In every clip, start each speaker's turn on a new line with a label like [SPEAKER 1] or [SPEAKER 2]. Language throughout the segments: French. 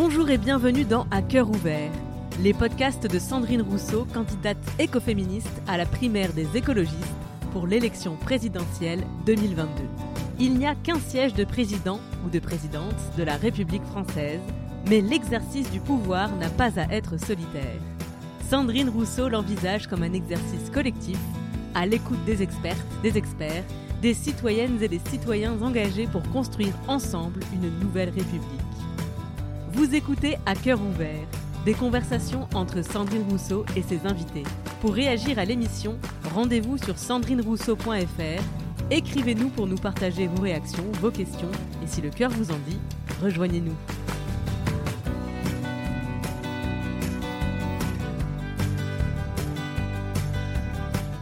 [SPEAKER 1] Bonjour et bienvenue dans À cœur ouvert, les podcasts de Sandrine Rousseau, candidate écoféministe à la primaire des écologistes pour l'élection présidentielle 2022. Il n'y a qu'un siège de président ou de présidente de la République française, mais l'exercice du pouvoir n'a pas à être solitaire. Sandrine Rousseau l'envisage comme un exercice collectif, à l'écoute des expertes, des experts, des citoyennes et des citoyens engagés pour construire ensemble une nouvelle République. Vous écoutez à cœur ouvert, des conversations entre Sandrine Rousseau et ses invités. Pour réagir à l'émission, rendez-vous sur sandrinerousseau.fr Écrivez-nous pour nous partager vos réactions, vos questions, et si le cœur vous en dit, rejoignez-nous.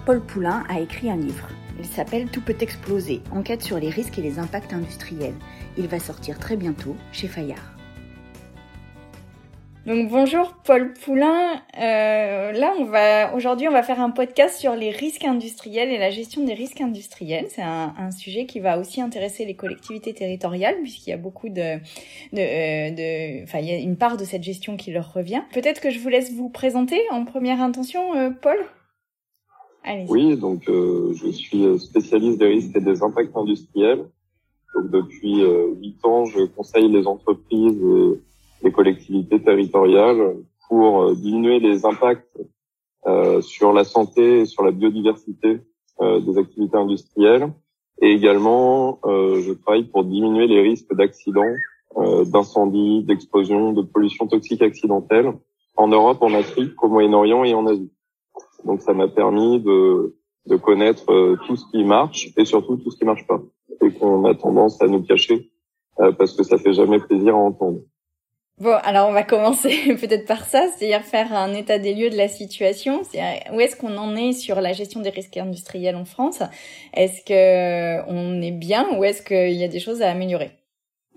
[SPEAKER 2] Paul Poulain a écrit un livre. Il s'appelle Tout peut exploser, enquête sur les risques et les impacts industriels. Il va sortir très bientôt chez Fayard.
[SPEAKER 3] Donc bonjour Paul Poulain. Euh, là, on va aujourd'hui, on va faire un podcast sur les risques industriels et la gestion des risques industriels. C'est un, un, sujet qui va aussi intéresser les collectivités territoriales puisqu'il y a beaucoup de, de, euh, enfin, il y a une part de cette gestion qui leur revient. Peut-être que je vous laisse vous présenter en première intention, euh, Paul.
[SPEAKER 4] Allez. Oui, donc euh, je suis spécialiste des risques et des impacts industriels. Donc depuis huit ans, je conseille les entreprises. Les collectivités territoriales pour euh, diminuer les impacts euh, sur la santé et sur la biodiversité euh, des activités industrielles. Et également, je travaille pour diminuer les risques d'accidents, d'incendies, d'explosions, de pollution toxique accidentelle en Europe, en Afrique, au Moyen-Orient et en Asie. Donc ça m'a permis de, de connaître tout ce qui marche et surtout tout ce qui marche pas et qu'on a tendance à nous cacher parce que ça fait jamais plaisir à entendre.
[SPEAKER 3] Bon, alors on va commencer peut-être par ça, c'est-à-dire faire un état des lieux de la situation. Où est-ce qu'on en est sur la gestion des risques industriels en France? Est-ce que on est bien ou est-ce qu'il y a des choses à améliorer?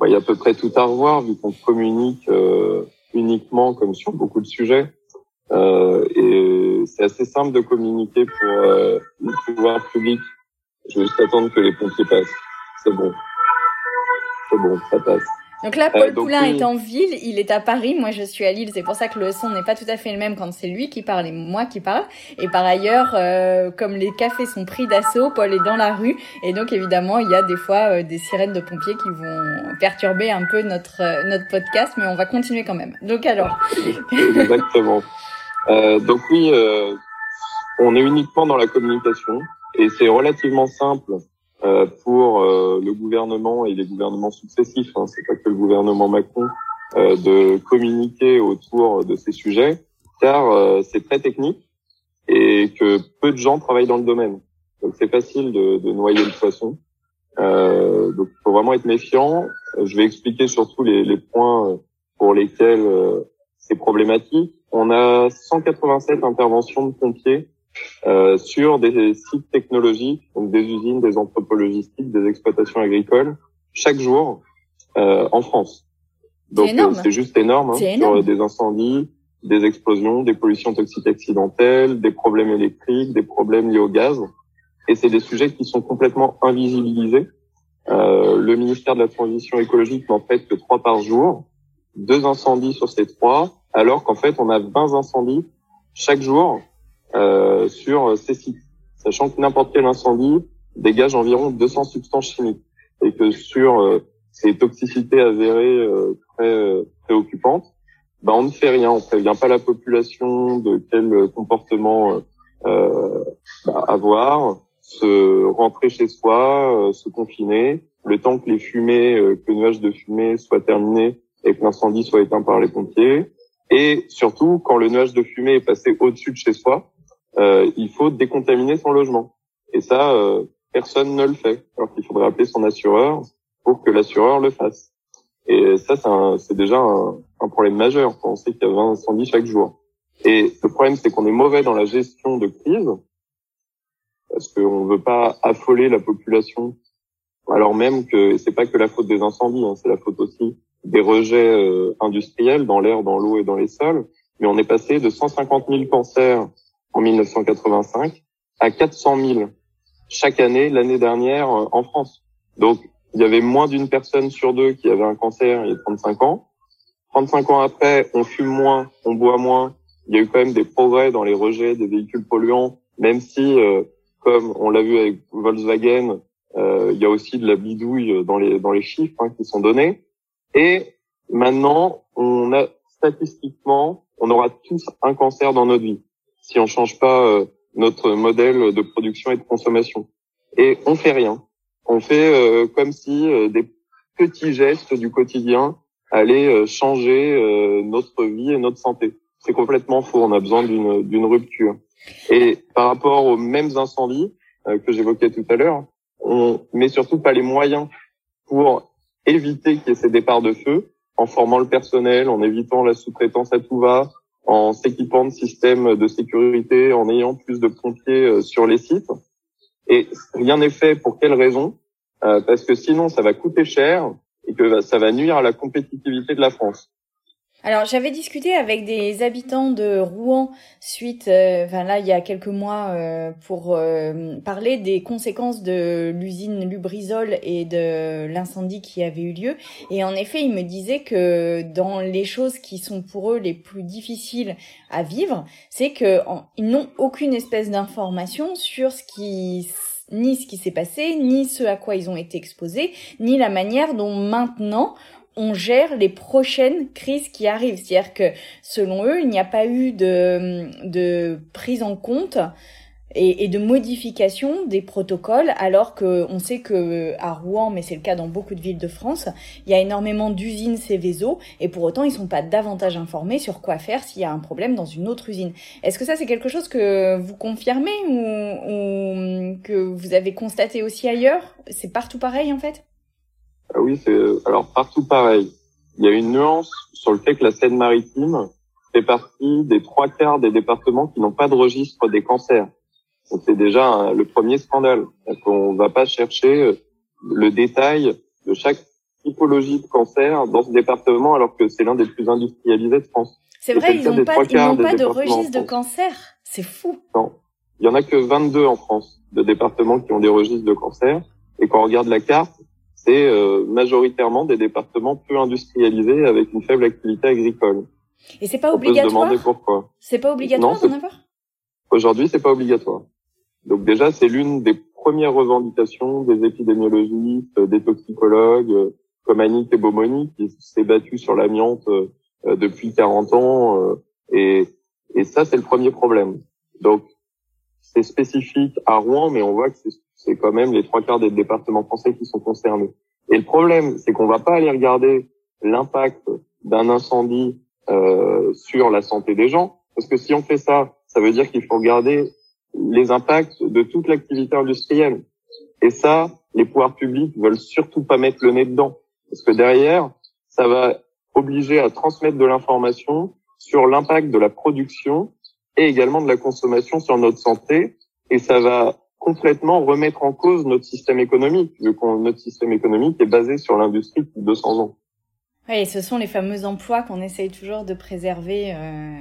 [SPEAKER 4] Il y a à peu près tout à revoir vu qu'on communique euh, uniquement comme sur beaucoup de sujets. Euh, et c'est assez simple de communiquer pour euh, le pouvoir public. Je vais juste attendre que les pompiers passent. C'est bon. C'est bon, ça passe.
[SPEAKER 3] Donc là, Paul euh, Poulain est en ville, il est à Paris, moi je suis à Lille, c'est pour ça que le son n'est pas tout à fait le même quand c'est lui qui parle et moi qui parle. Et par ailleurs, euh, comme les cafés sont pris d'assaut, Paul est dans la rue et donc évidemment il y a des fois euh, des sirènes de pompiers qui vont perturber un peu notre notre podcast, mais on va continuer quand même. Donc alors.
[SPEAKER 4] Exactement. donc oui, on est uniquement dans la communication et c'est relativement simple euh, pour euh, le gouvernement et les gouvernements successifs, hein, c'est pas que le gouvernement Macron, euh, de communiquer autour de ces sujets, car c'est très technique et que peu de gens travaillent dans le domaine. Donc c'est facile de, de, noyer le poisson. Euh, donc il faut vraiment être méfiant. Je vais expliquer surtout les, les points pour lesquels c'est problématique. On a 187 interventions de pompiers euh, sur des sites technologiques, donc des usines, des entrepôts logistiques, des exploitations agricoles, chaque jour euh, en France. Donc euh, c'est juste énorme, hein, sur des incendies, des explosions, des pollutions toxiques accidentelles, des problèmes électriques, des problèmes liés au gaz. Et c'est des sujets qui sont complètement invisibilisés. Euh, le ministère de la Transition écologique n'en fait que trois par jour, deux incendies sur ces trois, alors qu'en fait on a 20 incendies chaque jour euh, sur ces sites, sachant que n'importe quel incendie dégage environ 200 substances chimiques et que sur euh, ces toxicités avérées euh, très préoccupantes, ben on ne fait rien, on prévient pas la population de quel comportement euh, bah, avoir, se rentrer chez soi, se confiner, le temps que les fumées, que le nuage de fumée soit terminé et que l'incendie soit éteint par les pompiers, et surtout quand le nuage de fumée est passé au-dessus de chez soi, euh, il faut décontaminer son logement. Et ça, euh, personne ne le fait. Alors qu'il faudrait appeler son assureur pour que l'assureur le fasse. Et ça, c'est déjà un, un, problème majeur quand on sait qu'il y a 20 incendies chaque jour. Et le problème, c'est qu'on est mauvais dans la gestion de crise parce qu'on ne veut pas affoler la population, alors même que c'est pas que la faute des incendies, hein, c'est la faute aussi des rejets euh, industriels dans l'air, dans l'eau et dans les sols. Mais on est passé de 150 000 cancers en 1985 à 400 000 chaque année l'année dernière euh, en France. Donc, il y avait moins d'une personne sur deux qui avait un cancer il y a 35 ans. 35 ans après, on fume moins, on boit moins. Il y a eu quand même des progrès dans les rejets des véhicules polluants, même si, euh, comme on l'a vu avec Volkswagen, euh, il y a aussi de la bidouille dans les dans les chiffres hein, qui sont donnés. Et maintenant, on a statistiquement, on aura tous un cancer dans notre vie si on change pas euh, notre modèle de production et de consommation. Et on fait rien. On fait euh, comme si des petits gestes du quotidien allaient changer notre vie et notre santé. C'est complètement faux. On a besoin d'une d'une rupture. Et par rapport aux mêmes incendies que j'évoquais tout à l'heure, on met surtout pas les moyens pour éviter qu'il y ait ces départs de feu en formant le personnel, en évitant la sous-traitance à tout va, en s'équipant de systèmes de sécurité, en ayant plus de pompiers euh, sur les sites. Et rien n'est fait pour quelle raison? Euh, Parce que sinon, ça va coûter cher et que ça va nuire à la compétitivité de la France.
[SPEAKER 3] Alors j'avais discuté avec des habitants de Rouen suite, euh, enfin là il y a quelques mois euh, pour euh, parler des conséquences de l'usine Lubrizol et de l'incendie qui avait eu lieu. Et en effet ils me disaient que dans les choses qui sont pour eux les plus difficiles à vivre, c'est que ils n'ont aucune espèce d'information sur ce qui ni ce qui s'est passé, ni ce à quoi ils ont été exposés, ni la manière dont maintenant on gère les prochaines crises qui arrivent. C'est-à-dire que selon eux, il n'y a pas eu de, de prise en compte et, de modification des protocoles, alors que on sait que à Rouen, mais c'est le cas dans beaucoup de villes de France, il y a énormément d'usines Céveso, et pour autant ils sont pas davantage informés sur quoi faire s'il y a un problème dans une autre usine. Est-ce que ça c'est quelque chose que vous confirmez ou que vous avez constaté aussi ailleurs? C'est partout pareil en fait?
[SPEAKER 4] Ah oui, c'est alors partout pareil. Il y a une nuance sur le fait que la Seine-Maritime fait partie des trois quarts des départements qui n'ont pas de registre des cancers. c'est déjà le premier scandale. On va pas chercher euh, le détail de chaque typologie de cancer dans ce département alors que c'est l'un des plus industrialisés de France.
[SPEAKER 3] C'est vrai, ils n'ont pas, pas de registre de cancer. C'est fou.
[SPEAKER 4] Non. Il y en a que 22 en France de départements qui ont des registres de cancer. Et quand on regarde la carte, c'est euh, majoritairement des départements peu industrialisés avec une faible activité agricole.
[SPEAKER 3] Et c'est pas obligatoire.
[SPEAKER 4] On peut se demander pourquoi.
[SPEAKER 3] C'est pas obligatoire d'en avoir?
[SPEAKER 4] Aujourd'hui, c'est pas obligatoire. Donc déjà, c'est l'une des premières revendications des épidémiologistes, euh, des toxicologues, euh, comme Annick et Beaumoni, qui s'est battu sur l'amiante depuis 40 ans. Et, et ça, c'est le premier problème. Donc, c'est spécifique à Rouen, mais on voit que c'est quand même les trois quarts des départements français qui sont concernés. Et le problème, c'est qu'on va pas aller regarder l'impact d'un incendie euh, sur la santé des gens, parce que si on fait ça, ça veut dire qu'il faut regarder les impacts de toute l'activité industrielle. Et ça, les pouvoirs publics veulent surtout pas mettre le nez dedans, parce que derrière, ça va obliger à transmettre de l'information sur l'impact de la production et également de la consommation sur notre santé. Et ça va complètement remettre en cause notre système économique, vu que notre système économique est basé sur l'industrie depuis 200 ans.
[SPEAKER 3] Oui, ce sont les fameux emplois qu'on essaye toujours de préserver euh,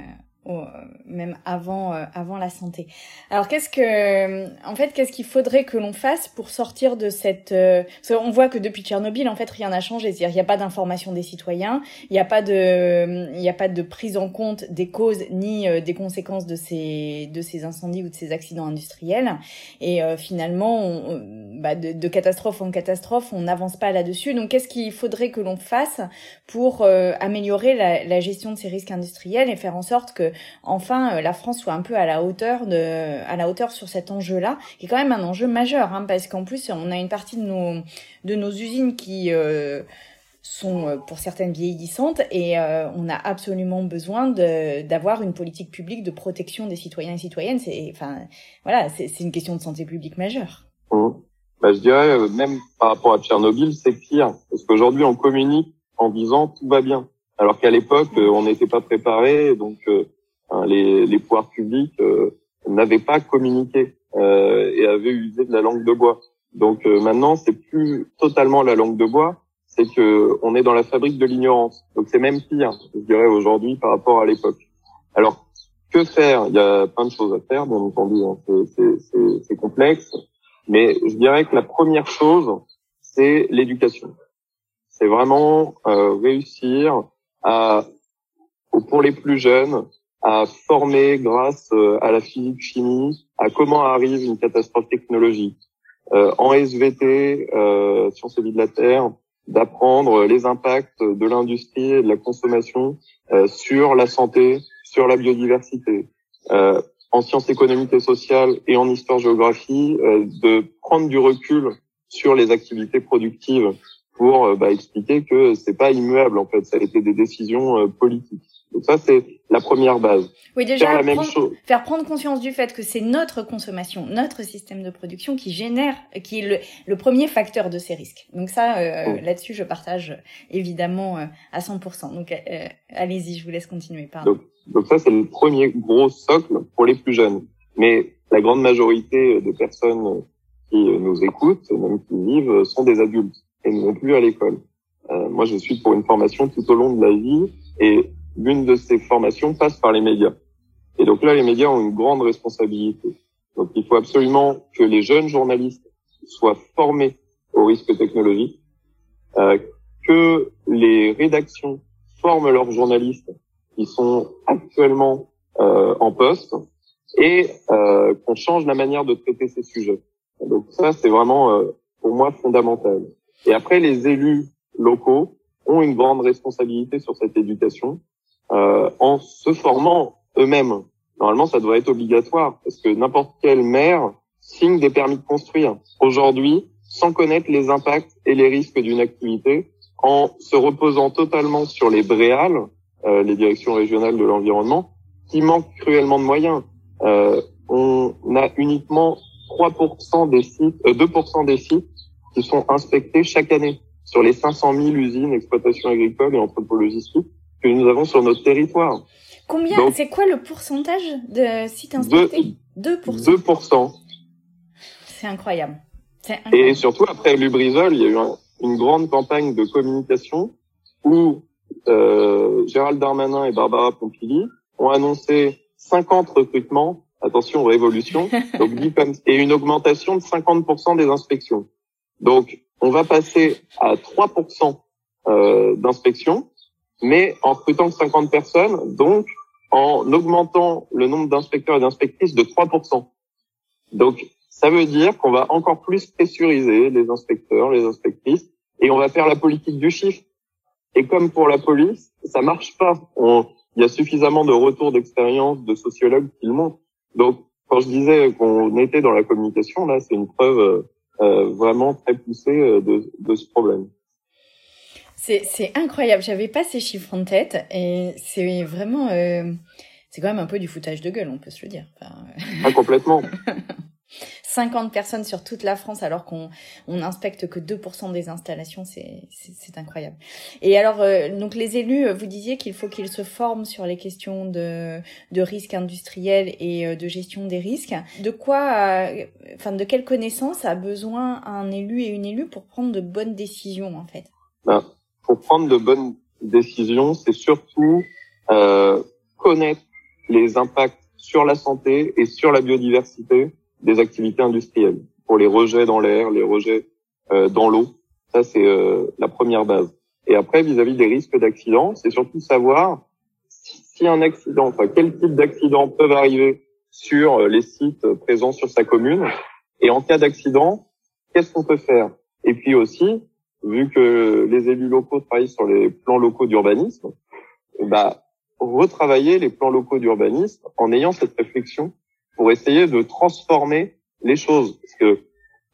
[SPEAKER 3] même avant euh, avant la santé. Alors qu'est-ce que en fait qu'est-ce qu'il faudrait que l'on fasse pour sortir de cette euh, on voit que depuis Tchernobyl en fait rien n'a changé, c'est-à-dire il n'y a pas d'information des citoyens, il n'y a pas de il y a pas de prise en compte des causes ni euh, des conséquences de ces de ces incendies ou de ces accidents industriels et finalement on, bah, de, de, catastrophe en catastrophe, on n'avance pas là-dessus. Donc qu'est-ce qu'il faudrait que l'on fasse pour améliorer la, la gestion de ces risques industriels et faire en sorte que enfin euh, la France soit un peu à la hauteur de, à la hauteur sur cet enjeu-là, qui est quand même un enjeu majeur, hein, parce qu'en plus on a une partie de nos de nos usines qui euh, sont euh, pour certaines vieillissantes et on a absolument besoin d'avoir une politique publique de protection des citoyens et citoyennes. C'est enfin voilà, c'est une question de santé publique majeure.
[SPEAKER 4] Mmh. Bah, je dirais même par rapport à Tchernobyl, c'est pire parce qu'aujourd'hui on communique en disant tout va bien, alors qu'à l'époque on n'était pas préparé, donc Les, les, pouvoirs publics euh, n'avaient pas communiqué euh, et avaient usé de la langue de bois. Donc euh, maintenant, c'est plus totalement la langue de bois, c'est que on est dans la fabrique de l'ignorance. Donc c'est même pire, je dirais aujourd'hui par rapport à l'époque. Alors que faire? Il y a plein de choses à faire, bien entendu, hein. c'est complexe, mais je dirais que la première chose, c'est l'éducation. C'est vraiment euh, réussir à, pour les plus jeunes, à former grâce à la physique chimie à comment arrive une catastrophe technologique. en SVT, sciences et vie de la Terre, d'apprendre les impacts de l'industrie et de la consommation sur la santé, sur la biodiversité. Euh, en sciences économiques et sociales et en histoire-géographie, euh, de prendre du recul sur les activités productives pour euh, bah, expliquer que c'est pas immuable en fait, ça a été des décisions euh, politiques. Donc ça c'est la première base.
[SPEAKER 3] Oui déjà faire, la même chose. faire prendre conscience du fait que c'est notre consommation, notre système de production qui génère, qui est le, le premier facteur de ces risques. Donc ça euh, là-dessus je partage évidemment à 100%. Donc allez-y, je vous laisse continuer. Pardon.
[SPEAKER 4] Donc, donc ça, c'est le premier gros socle pour les plus jeunes. Mais la grande majorité des personnes qui nous écoutent, même qui vivent, sont des adultes et ne vont plus à l'école. Euh, moi, je suis pour une formation tout au long de la vie et l'une de ces formations passe par les médias. Et donc là, les médias ont une grande responsabilité. Donc il faut absolument que les jeunes journalistes soient formés aux risques technologiques, euh, que les rédactions forment leurs journalistes qui sont actuellement euh, en poste et euh, qu'on change la manière de traiter ces sujets. Donc ça, c'est vraiment euh, pour moi fondamental. Et après, les élus locaux ont une grande responsabilité sur cette éducation euh, en se formant eux-mêmes. Normalement, ça devrait être obligatoire parce que n'importe quel maire signe des permis de construire. Aujourd'hui, sans connaître les impacts et les risques d'une activité, en se reposant totalement sur les bréales, euh, les directions régionales de l'environnement, qui manquent cruellement de moyens. Euh, on a uniquement 3% des sites, euh, 2% des sites qui sont inspectés chaque année sur les 500 000 usines, exploitations agricoles et entrepôts logistiques que nous avons sur notre territoire.
[SPEAKER 3] Combien C'est quoi le pourcentage de sites inspectés? 2%.
[SPEAKER 4] 2%.
[SPEAKER 3] C'est incroyable. incroyable.
[SPEAKER 4] Et surtout, après Lubrizol, il y a eu une grande campagne de communication où euh, Gérald Darmanin et Barbara Pompili ont annoncé 50 recrutements, attention révolution, donc et une augmentation de 50% des inspections. Donc on va passer à 3% euh, d'inspections, mais en recrutant 50 personnes, donc en augmentant le nombre d'inspecteurs et d'inspectrices de 3%. Donc ça veut dire qu'on va encore plus pressuriser les inspecteurs, les inspectrices, et on va faire la politique du chiffre. Et comme pour la police, ça marche pas. il y a suffisamment de retours d'expérience de sociologues qui le montrent. Donc, quand je disais qu'on était dans la communication, là, c'est une preuve euh, vraiment très poussée euh, de, de ce problème.
[SPEAKER 3] C'est incroyable. J'avais pas ces chiffres en tête et c'est vraiment, euh, c'est quand même un peu du foutage de gueule, on peut se le dire. Enfin,
[SPEAKER 4] ah, complètement.
[SPEAKER 3] 50 personnes sur toute la France alors qu'on on inspecte que 2% des installations, c'est incroyable. Et alors, euh, donc les élus, euh, vous disiez qu'il faut qu'ils se forment sur les questions de, de risques industriels et euh, de gestion des risques. De quoi, enfin, de quelles connaissances a besoin un élu et une élue pour prendre de bonnes décisions en fait?
[SPEAKER 4] Ben, Pour prendre de bonnes décisions, c'est surtout euh, connaître les impacts sur la santé et sur la biodiversité des activités industrielles pour les rejets dans l'air, les rejets euh, dans l'eau. Ça, c'est euh, la première base. Et après, vis-à-vis des risques d'accident, c'est surtout savoir si un accident, enfin, quel type d'accident peuvent arriver sur euh, les sites présents sur sa commune. Et en cas d'accident, qu'est-ce qu'on peut faire? Et puis aussi, vu que les élus locaux travaillent sur les plans locaux d'urbanisme, bah, retravailler les plans locaux d'urbanisme en ayant cette réflexion pour essayer de transformer les choses. Parce que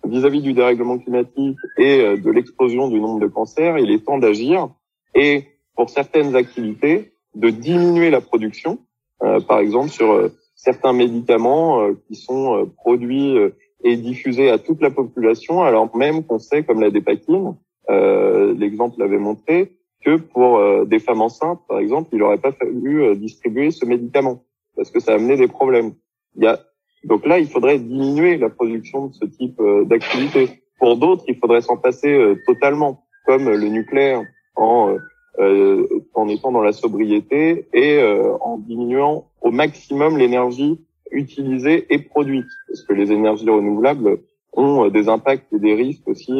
[SPEAKER 4] vis-à-vis du dérèglement climatique et euh, de l'explosion du nombre de cancers, il est temps d'agir et pour certaines activités, de diminuer la production, euh, par exemple sur euh, certains médicaments qui sont produits et diffusés à toute la population, alors même qu'on sait, comme la dépakine, l'exemple l'avait montré, que pour des femmes enceintes, par exemple, il n'aurait pas fallu distribuer ce médicament parce que ça amenait des problèmes. Il y a, donc là, il faudrait diminuer la production de ce type euh, d'activité. Pour d'autres, il faudrait s'en passer euh, totalement, comme le nucléaire, en, euh, en étant dans la sobriété et en diminuant au maximum l'énergie utilisée et produite, parce que les énergies renouvelables ont des impacts et des risques aussi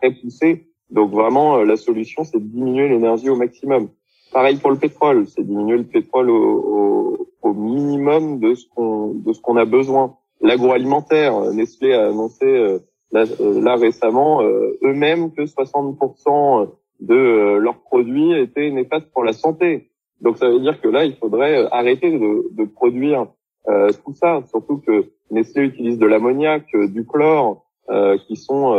[SPEAKER 4] très poussés. Donc vraiment, la solution, c'est de diminuer l'énergie au maximum. Pareil pour le pétrole, c'est diminuer le pétrole au, au, minimum de ce qu'on de ce qu'on a besoin. L'agroalimentaire, Nestlé a annoncé euh, là, euh, là, récemment euh, eux-mêmes que 60% de leurs produits étaient néfastes pour la santé. Donc ça veut dire que là, il faudrait arrêter de, de produire tout ça, surtout que Nestlé utilise de l'ammoniac, du chlore, qui sont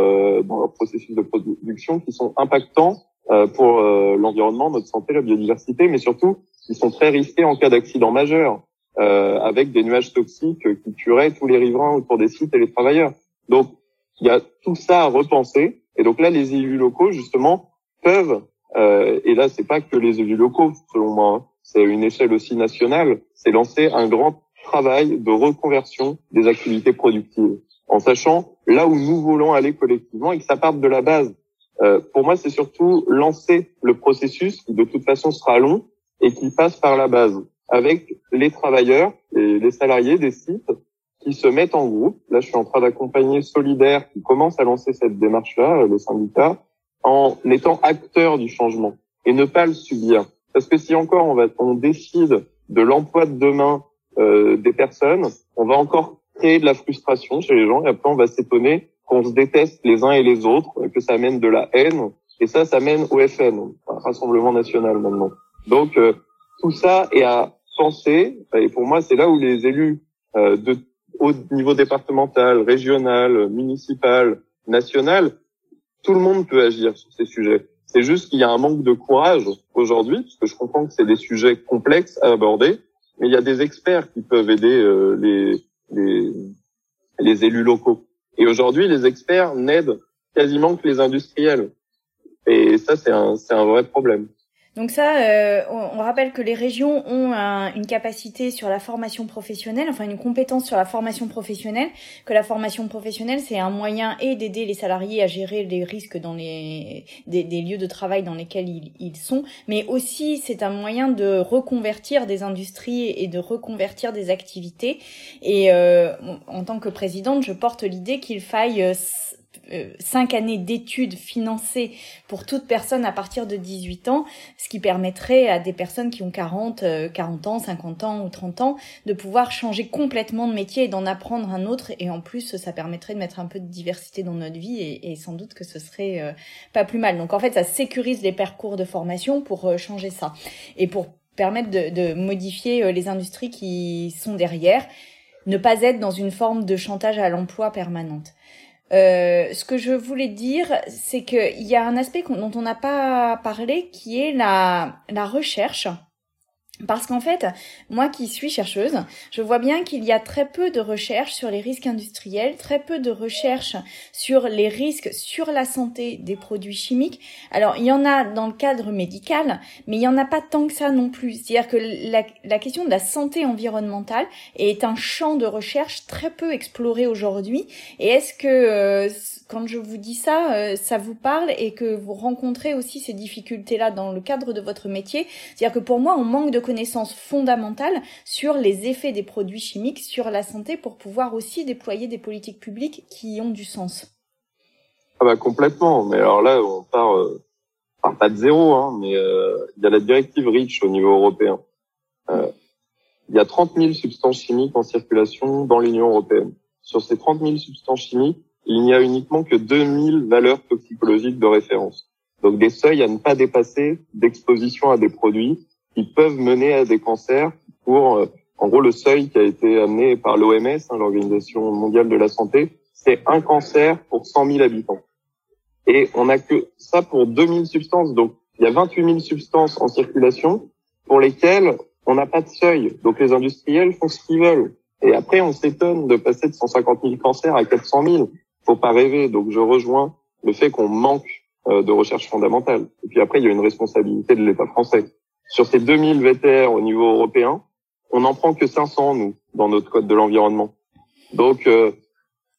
[SPEAKER 4] dans leur processus de production, qui sont impactants euh, pour euh, l'environnement, notre santé, la biodiversité, mais surtout, ils sont très risqués en cas d'accident majeur, euh, avec des nuages toxiques qui tueraient tous les riverains autour des sites et les travailleurs. Donc, il y a tout ça à repenser. Et donc là, les élus locaux, justement, peuvent, euh, et là, c'est pas que les élus locaux, selon moi, hein, c'est une échelle aussi nationale, c'est lancer un grand travail de reconversion des activités productives, en sachant là où nous voulons aller collectivement et que ça parte de la base. Euh, pour moi, c'est surtout lancer le processus qui de toute façon sera long et qui passe par la base avec les travailleurs et les salariés des sites qui se mettent en groupe. Là, je suis en train d'accompagner Solidaire qui commence à lancer cette démarche-là, le syndicat, en étant acteur du changement et ne pas le subir. Parce que si encore on, va, on décide de l'emploi de demain euh, des personnes, on va encore créer de la frustration chez les gens et après on va s'étonner qu'on se déteste les uns et les autres, que ça mène de la haine, et ça, ça mène au FN, Rassemblement National maintenant. Donc euh, tout ça est à penser, et pour moi, c'est là où les élus euh, de au niveau départemental, régional, municipal, national, tout le monde peut agir sur ces sujets. C'est juste qu'il y a un manque de courage aujourd'hui, parce que je comprends que c'est des sujets complexes à aborder, mais il y a des experts qui peuvent aider euh, les, les, les élus locaux. Et aujourd'hui, les experts n'aident quasiment que les industriels. Et ça, c'est un, c'est un vrai problème.
[SPEAKER 3] Donc ça, euh, on, rappelle que les régions ont une capacité sur la formation professionnelle, enfin une compétence sur la formation professionnelle, que la formation professionnelle, c'est un moyen et d'aider les salariés à gérer les risques dans les des, lieux de travail dans lesquels ils, sont, mais aussi c'est un moyen de reconvertir des industries et de reconvertir des activités. Et euh, en tant que présidente, je porte l'idée qu'il faille cinq années d'études financées pour toute personne à partir de 18 ans, ce qui permettrait à des personnes qui ont 40, 40 euh, ans, 50 ans ou 30 ans de pouvoir changer complètement de métier et d'en apprendre un autre. Et en plus, ça permettrait de mettre un peu de diversité dans notre vie et, sans doute que ce serait euh, pas plus mal. Donc en fait, ça sécurise les parcours de formation pour changer ça et pour permettre de modifier les industries qui sont derrière, ne pas être dans une forme de chantage à l'emploi permanente. Euh, ce que je voulais dire, c'est qu'il y a un aspect dont on n'a pas parlé, qui est la, la recherche. Parce qu'en fait, moi qui suis chercheuse, je vois bien qu'il y a très peu de recherches sur les risques industriels, très peu de recherches sur les risques sur la santé des produits chimiques. Alors, il y en a dans le cadre médical, mais il n'y en a pas tant que ça non plus. C'est-à-dire que la, question de la santé environnementale est un champ de recherche très peu exploré aujourd'hui. Et est-ce que euh, quand je vous dis ça, euh, ça vous parle et que vous rencontrez aussi ces difficultés-là dans le cadre de votre métier? C'est-à-dire que pour moi, on manque de connaissances fondamentales sur les effets des produits chimiques sur la santé pour pouvoir aussi déployer des politiques publiques qui ont du sens.
[SPEAKER 4] Ah bah complètement. Mais alors là, on part, euh, pas de zéro, hein, mais euh, il y a la directive REACH au niveau européen. il y a 30 000 substances chimiques en circulation dans l'Union européenne. Sur ces 30 000 substances chimiques, il n'y a uniquement que 2000 valeurs toxicologiques de référence. Donc des seuils à ne pas dépasser d'exposition à des produits qui peuvent mener à des cancers pour, euh, en gros, le seuil qui a été amené par l'OMS, hein, l'Organisation mondiale de la santé, c'est un cancer pour 100 000 habitants. Et on n'a que ça pour 2000 substances. Donc il y a 28 000 substances en circulation pour lesquelles on n'a pas de seuil. Donc les industriels font ce qu'ils veulent. Et après, on s'étonne de passer de 150 000 cancers à 400 000 faut pas rêver. Donc je rejoins le fait qu'on manque euh, de recherche fondamentale. Et puis après, il y a une responsabilité de l'État français. Sur ces 2000 VTR au niveau européen, on n'en prend que 500, nous, dans notre code de l'environnement. Donc, euh,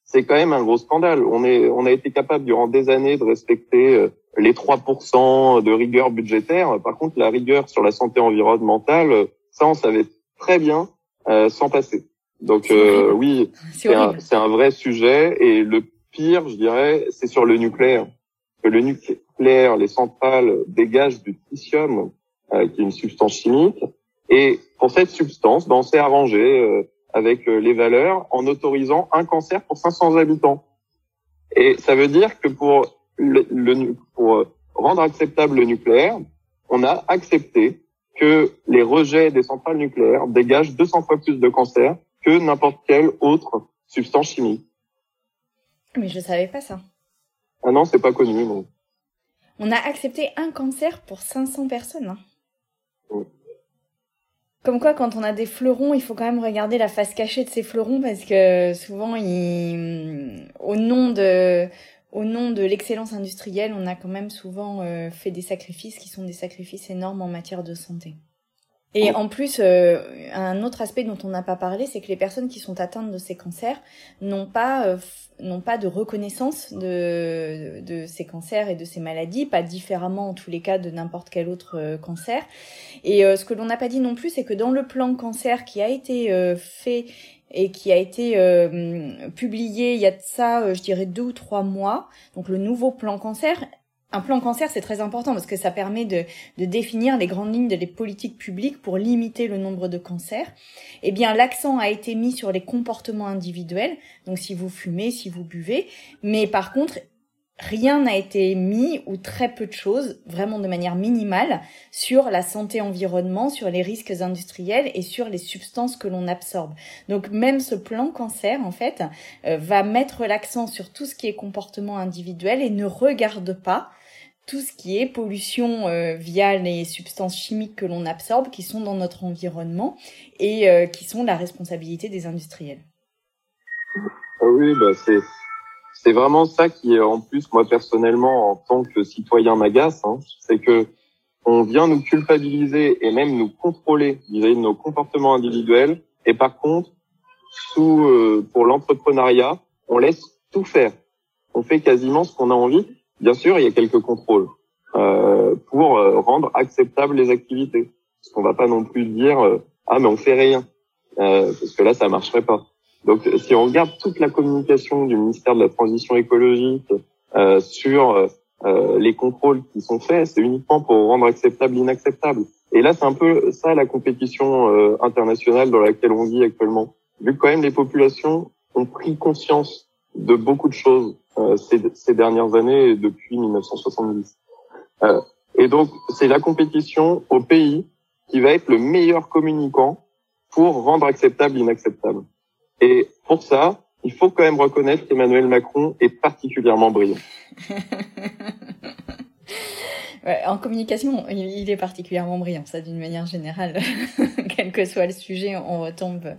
[SPEAKER 4] c'est quand même un gros scandale. On, est, on a été capable durant des années de respecter euh, les 3% de rigueur budgétaire. Par contre, la rigueur sur la santé environnementale, ça, on savait très bien euh, s'en passer. Donc oui, c'est un, un, vrai sujet. Et le pire, je dirais, c'est sur le nucléaire. Que le nucléaire, les centrales dégagent du tritium euh, qui est une substance chimique. Et pour cette substance, ben, on s'est arrangé euh, avec euh, les valeurs en autorisant un cancer pour 500 habitants. Et ça veut dire que pour, le, le, pour rendre acceptable le nucléaire, on a accepté que les rejets des centrales nucléaires dégagent 200 fois plus de cancer que n'importe quelle autre substance chimique.
[SPEAKER 3] Mais je savais pas ça.
[SPEAKER 4] Ah non, c'est pas connu, non.
[SPEAKER 3] On a accepté un cancer pour 500 personnes. Hein. Comme quoi, quand on a des fleurons, il faut quand même regarder la face cachée de ces fleurons parce que souvent, ils... au nom de, au nom de l'excellence industrielle, on a quand même souvent euh, fait des sacrifices qui sont des sacrifices énormes en matière de santé. Et en plus, euh, un autre aspect dont on n'a pas parlé, c'est que les personnes qui sont atteintes de ces cancers n'ont pas euh, n'ont pas de reconnaissance de, de ces cancers et de ces maladies, pas différemment en tous les cas de n'importe quel autre euh, cancer. Et ce que l'on n'a pas dit non plus, c'est que dans le plan cancer qui a été fait et qui a été publié il y a de ça, je dirais deux ou trois mois, donc le nouveau plan cancer un plan cancer, c'est très important parce que ça permet de, définir les grandes lignes des politiques publiques pour limiter le nombre de cancers. Eh bien, l'accent a été mis sur les comportements individuels, donc si vous fumez, si vous buvez, mais par contre, rien n'a été mis ou très peu de choses, vraiment de manière minimale, sur la santé environnement, sur les risques industriels et sur les substances que l'on absorbe. Donc même ce plan cancer, en fait, euh, va mettre l'accent sur tout ce qui est comportement individuel et ne regarde pas tout ce qui est pollution euh, via les substances chimiques que l'on absorbe, qui sont dans notre environnement et euh, qui sont la responsabilité des industriels.
[SPEAKER 4] Ah oui, bah c'est c'est vraiment ça qui, en plus, moi personnellement, en tant que citoyen m'agace, hein, c'est que on vient nous culpabiliser et même nous contrôler vis-à-vis de nos comportements individuels, et par contre, sous euh, pour l'entrepreneuriat, on laisse tout faire. On fait quasiment ce qu'on a envie Bien sûr, il y a quelques contrôles euh, pour euh, rendre acceptables les activités. Parce qu'on va pas non plus dire euh, ah mais on fait rien euh, parce que là ça marcherait pas. Donc si on regarde toute la communication du ministère de la Transition écologique sur les contrôles qui sont faits, c'est uniquement pour rendre acceptable l'inacceptable. Et là c'est un peu ça la compétition internationale dans laquelle on vit actuellement. Vu que quand même les populations ont pris conscience de beaucoup de choses ces, ces, dernières années depuis 1970. Euh, et donc, c'est la compétition au pays qui va être le meilleur communicant pour rendre acceptable l'inacceptable. Et pour ça, il faut quand même reconnaître qu'Emmanuel Macron est particulièrement brillant.
[SPEAKER 3] en communication, il est particulièrement brillant, ça d'une manière générale. Quel que soit le sujet, on retombe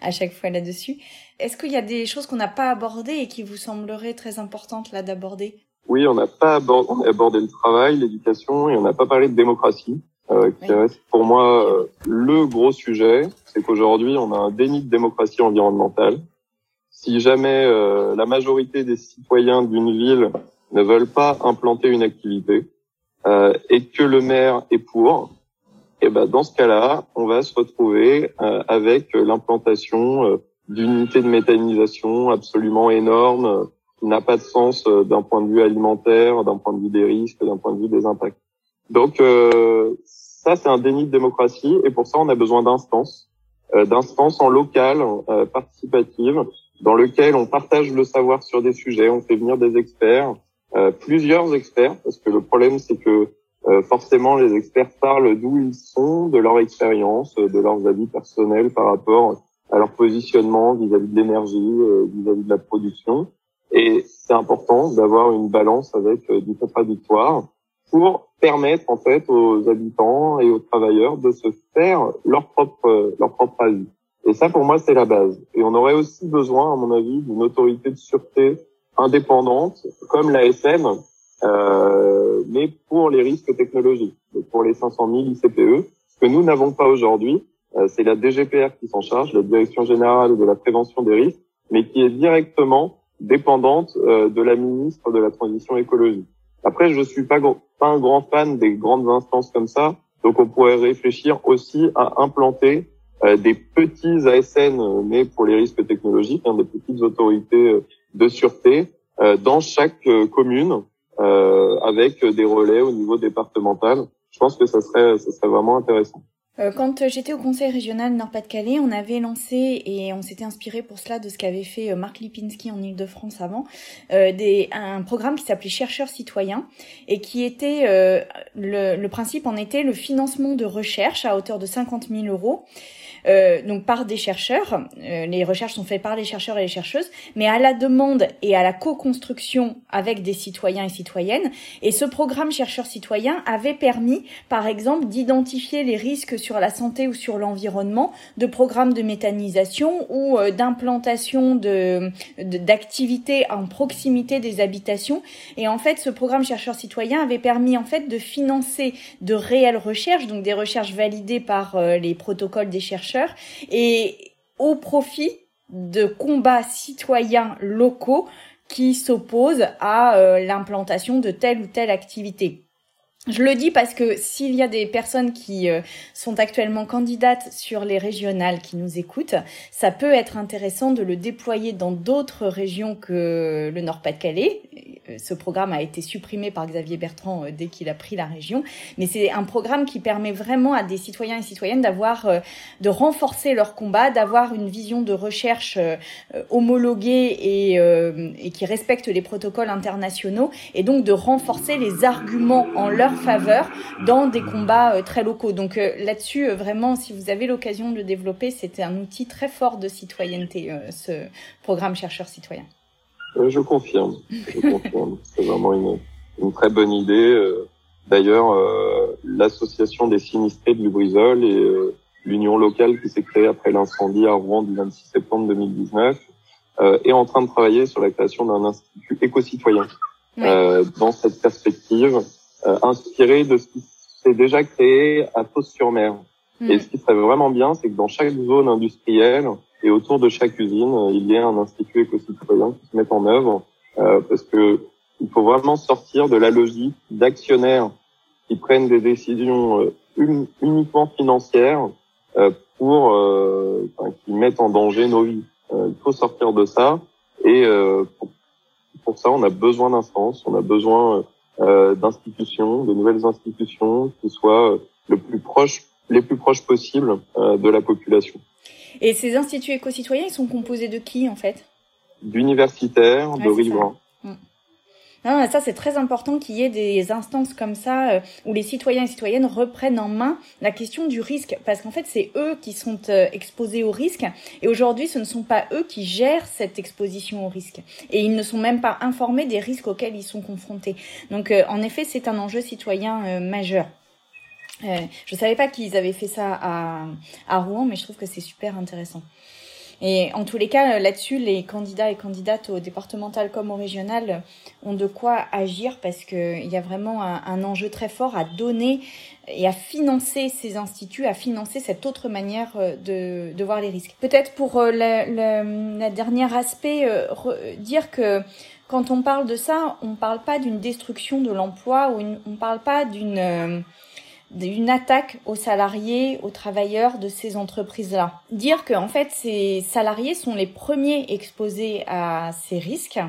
[SPEAKER 3] à chaque fois là-dessus. Est-ce qu'il y a des choses qu'on n'a pas abordées et qui vous sembleraient très importantes là d'aborder?
[SPEAKER 4] Oui, on n'a pas abordé, on a abordé le travail, l'éducation et on n'a pas parlé de démocratie. Euh, qui reste pour moi euh, le gros sujet, c'est qu'aujourd'hui on a un déni de démocratie environnementale. Si jamais euh, la majorité des citoyens d'une ville ne veulent pas implanter une activité euh, et que le maire est pour, et eh ben dans ce cas-là, on va se retrouver euh, avec l'implantation d'unités de méthanisation absolument énormes, qui n'a pas de sens euh, d'un point de vue alimentaire, d'un point de vue des risques, d'un point de vue des impacts. Donc euh, ça, c'est un déni de démocratie, et pour ça, on a besoin d'instances, euh, d'instances en local, euh, participatives, dans lesquelles on partage le savoir sur des sujets, on fait venir des experts, euh, plusieurs experts, parce que le problème, c'est que forcément, les experts parlent d'où ils sont, de leur expérience, de leurs avis personnels par rapport à leur positionnement vis-à-vis de l'énergie, euh, vis-à-vis de la production. Et c'est important d'avoir une balance avec euh, du contradictoire pour permettre en fait aux habitants et aux travailleurs de se faire leur propre leur propre avis. Et ça pour moi c'est la base. Et on aurait aussi besoin à mon avis d'une autorité de sûreté indépendante comme la SM, euh, mais pour les risques technologiques, pour les 500 000 ICPE, que nous n'avons pas aujourd'hui. Euh, c'est la DGPR qui s'en charge, la Direction générale de la prévention des risques, mais qui est directement dépendante euh, de la ministre de la Transition écologique. Après, je suis pas, pas un grand fan des grandes instances comme ça, donc on pourrait réfléchir aussi à implanter euh, des petits ASN, mais pour les risques technologiques, hein, des petites autorités de sûreté dans chaque commune, avec des relais au niveau départemental je pense que ça serait, vraiment intéressant.
[SPEAKER 3] Euh, quand j'étais au Conseil régional Nord-Pas-de-Calais, on avait lancé et on s'était inspiré pour cela de ce qu'avait fait euh, Marc Lipinski en Ile-de-France avant, euh, un programme qui s'appelait Chercheurs citoyens et qui était le, principe en était le financement de recherche à hauteur de 50 000 euros euh, donc par des chercheurs. Euh, les recherches sont faites par les chercheurs et les chercheuses, mais à la demande et à la co-construction avec des citoyens et citoyennes. Et ce programme chercheurs citoyens avait permis, par exemple, d'identifier les risques sur la santé ou sur l'environnement, de programmes de méthanisation ou euh, d'implantation de d'activités en proximité des habitations. Et en fait, ce programme chercheurs citoyens avait permis en fait de financer de réelles recherches, donc des recherches validées par les protocoles des chercheurs et au profit de combats citoyens locaux qui s'opposent à euh, l'implantation de telle ou telle activité. Je le dis parce que s'il y a des personnes qui euh, sont actuellement candidates sur les régionales qui nous écoutent, ça peut être intéressant de le déployer dans d'autres régions que le Nord-Pas-de-Calais. Euh, ce programme a été supprimé par Xavier Bertrand euh, dès qu'il a pris la région, mais c'est un programme qui permet vraiment à des citoyens et citoyennes d'avoir, de renforcer leur combat, d'avoir une vision de recherche homologuée et, et qui respecte les protocoles internationaux, et donc de renforcer les arguments en leur faveur dans des combats euh, très locaux. Donc euh, là-dessus, euh, vraiment, si vous avez l'occasion de le développer, c'était un outil très fort de citoyenneté, ce programme chercheur citoyen.
[SPEAKER 4] Je confirme, je confirme. C'est vraiment une, une, très bonne idée. D'ailleurs, l'association des sinistrés de Lubrizol et l'union locale qui s'est créée après l'incendie à Rouen du 26 septembre 2019 est en train de travailler sur la création d'un institut éco-citoyen. dans cette perspective, euh, inspiré de ce qui s'est déjà créé à Fos-sur-Mer. Hmm. Et ce qui serait vraiment bien, c'est que dans chaque zone industrielle et autour de chaque usine, euh, il y ait un institut éco-citoyen qui se mette en œuvre, euh, parce que il faut vraiment sortir de la logique d'actionnaires qui prennent des décisions euh, uniquement financières euh, pour enfin, qui mettent en danger nos vies. il faut sortir de ça et pour, pour, ça on a besoin d'instances, on a besoin euh, d'institutions, de nouvelles institutions qui soient euh, le plus proches, les plus proches possibles euh, de la population.
[SPEAKER 3] Et ces instituts éco-citoyens, ils sont composés de qui en fait?
[SPEAKER 4] D'universitaires, de riverains.
[SPEAKER 3] Non, ça c'est très important qu'il y ait des instances comme ça euh, où les citoyens et citoyennes reprennent en main la question du risque, parce qu'en fait c'est eux qui sont euh, exposés au risque, et aujourd'hui ce ne sont pas eux qui gèrent cette exposition au risque, et ils ne sont même pas informés des risques auxquels ils sont confrontés. Donc euh, en effet c'est un enjeu citoyen majeur. Je savais pas qu'ils avaient fait ça à Rouen, mais je trouve que c'est super intéressant. Et en tous les cas, là-dessus, les candidats et candidates au départemental comme au régional ont de quoi agir parce qu'il y a vraiment un, enjeu très fort à donner et à financer ces instituts, à financer cette autre manière euh, de, de voir les risques. Peut-être pour euh, le, dernier aspect, euh, dire que quand on parle de ça, on ne parle pas d'une destruction de l'emploi ou on ne parle pas d'une d'une attaque aux salariés, aux travailleurs de ces entreprises-là. Dire que en fait ces salariés sont les premiers exposés à ces risques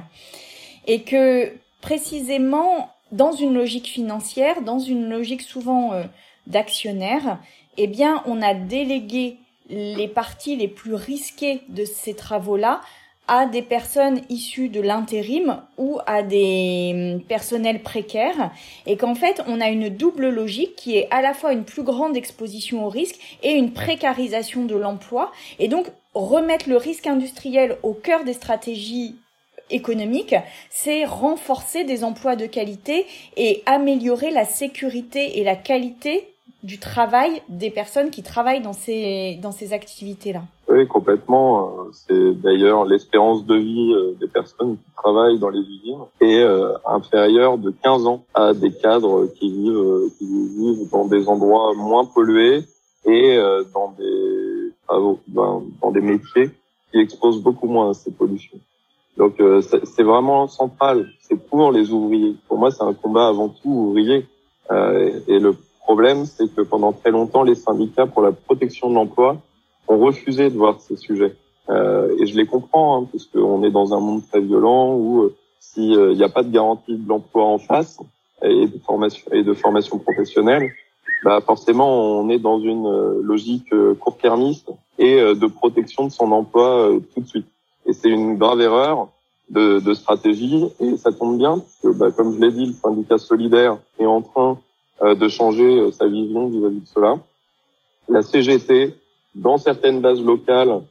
[SPEAKER 3] et que précisément dans une logique financière, dans une logique souvent euh, d'actionnaire, eh bien on a délégué les parties les plus risquées de ces travaux-là à des personnes issues de l'intérim ou à des hum, personnels précaires et qu'en fait on a une double logique qui est à la fois une plus grande exposition au risque et une précarisation de l'emploi et donc remettre le risque industriel au cœur des stratégies économiques, c'est renforcer des emplois de qualité et améliorer la sécurité et la qualité du travail des personnes qui travaillent dans ces, dans ces activités-là.
[SPEAKER 4] Oui, complètement. Euh, c'est d'ailleurs l'espérance de vie euh, des personnes qui travaillent dans les usines est euh, inférieure de 15 ans à des cadres qui vivent, qui vivent dans des endroits moins pollués et dans des dans, des métiers qui exposent beaucoup moins à ces pollutions. Donc c'est vraiment central. C'est pour les ouvriers. Pour moi, c'est un combat avant tout ouvrier. et le problème, c'est que pendant très longtemps, les syndicats pour la protection de l'emploi ont refusé de voir ces sujets. Euh, et je les comprends, hein, puisqu'on est dans un monde très violent où euh, s'il n'y a pas de garantie de l'emploi en face et de formation et de formation professionnelle, bah forcément on est dans une logique court-termiste et de protection de son emploi tout de suite. Et c'est une grave erreur de, de, stratégie et ça tombe bien parce que, bah, comme je l'ai dit, le syndicat solidaire est en train de changer sa vision vis-à-vis de cela. La CGT, dans certaines bases locales,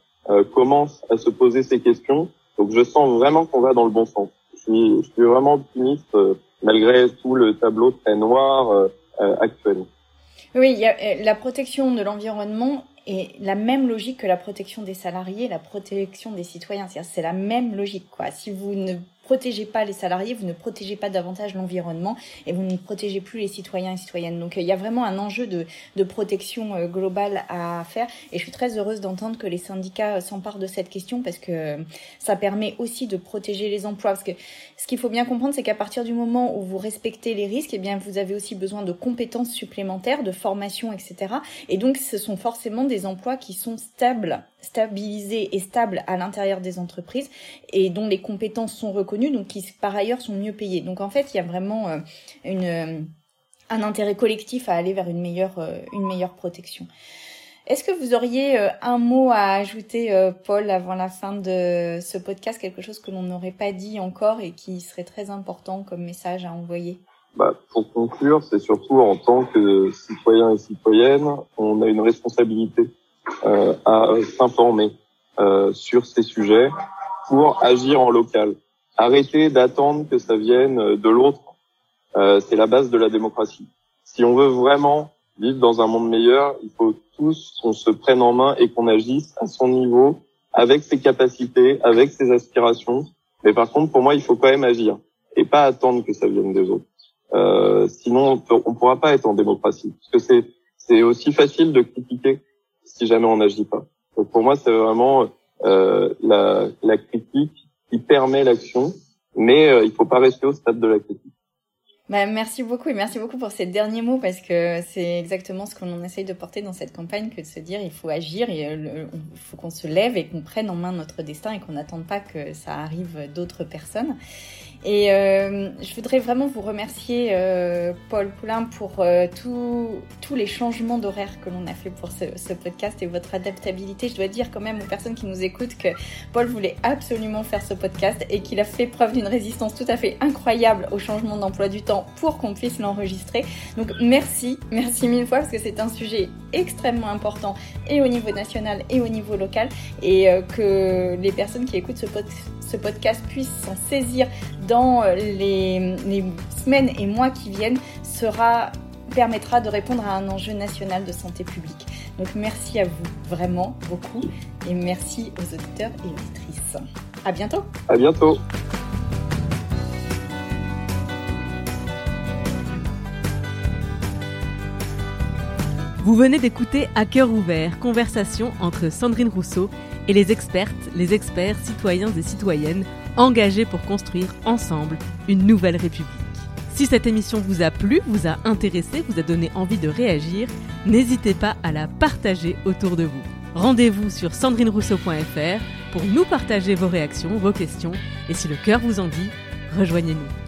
[SPEAKER 4] commence à se poser ces questions. Donc je sens vraiment qu'on va dans le bon sens. Je suis, vraiment optimiste malgré tout le tableau très noir actuel.
[SPEAKER 3] Oui, il y a, la protection de l'environnement et la même logique que la protection des salariés, la protection des citoyens. C'est la même logique, quoi. Si vous ne protégez pas les salariés, vous ne protégez pas davantage l'environnement et vous ne protégez plus les citoyens et citoyennes. Donc il y a vraiment un enjeu de, de protection euh, globale à faire et je suis très heureuse d'entendre que les syndicats s'emparent de cette question parce que ça permet aussi de protéger les emplois. Parce que ce qu'il faut bien comprendre, c'est qu'à partir du moment où vous respectez les risques, eh bien vous avez aussi besoin de compétences supplémentaires, de formation, etc. Et donc ce sont forcément des emplois qui sont stables stabilisés et stables à l'intérieur des entreprises et dont les compétences sont reconnues, donc qui par ailleurs sont mieux payées. Donc en fait, il y a vraiment euh, euh, un intérêt collectif à aller vers une meilleure, euh, une meilleure protection. Est-ce que vous auriez un mot à ajouter, Paul, avant la fin de ce podcast, quelque chose que l'on n'aurait pas dit encore et qui serait très important comme message à envoyer?
[SPEAKER 4] Bah, Pour conclure, c'est surtout en tant que citoyen et citoyenne, on a une responsabilité à s'informer sur ces sujets pour agir en local. Arrêter d'attendre que ça vienne de l'autre, euh, c'est la base de la démocratie. Si on veut vraiment vivre dans un monde meilleur, il faut tous qu'on se prenne en main et qu'on agisse à son niveau, avec ses capacités, avec ses aspirations. Mais par contre, pour moi, il faut quand même agir et pas attendre que ça vienne des autres. Euh, sinon, on ne pourra pas être en démocratie. Parce que c'est c'est aussi facile de critiquer si jamais on n'agit pas. Donc pour moi, c'est vraiment euh, la, la, critique qui permet l'action, mais euh, il faut pas rester au stade de la critique.
[SPEAKER 3] Bah, merci beaucoup et merci beaucoup pour ces derniers mots parce que c'est exactement ce qu'on essaye de porter dans cette campagne que de se dire il faut agir euh, il faut qu'on se lève et qu'on prenne en main notre destin et qu'on n'attende pas que ça arrive d'autres personnes. Et euh, je voudrais vraiment vous remercier, euh, Paul Poulain, pour euh, tous les changements d'horaire que l'on a fait pour ce, podcast et votre adaptabilité. Je dois dire quand même aux personnes qui nous écoutent que Paul voulait absolument faire ce podcast et qu'il a fait preuve d'une résistance tout à fait incroyable au changement d'emploi du temps pour qu'on puisse l'enregistrer. Donc merci, merci mille fois parce que c'est un sujet extrêmement important et au niveau national et au niveau local et euh, que les personnes qui écoutent ce podcast puissent s'en saisir dans euh, les, les, semaines et mois qui viennent sera permettra de répondre à un enjeu national de santé publique. Donc merci à vous vraiment beaucoup et merci aux auditeurs et auditrices. À bientôt.
[SPEAKER 4] À bientôt.
[SPEAKER 1] Vous venez d'écouter À cœur ouvert, conversation entre Sandrine Rousseau et les expertes, les experts, citoyens et citoyennes engagés pour construire ensemble une nouvelle République. Si cette émission vous a plu, vous a intéressé, vous a donné envie de réagir, n'hésitez pas à la partager autour de vous. Rendez-vous sur sandrinerousseau.fr pour nous partager vos réactions, vos questions, et si le cœur vous en dit, rejoignez-nous.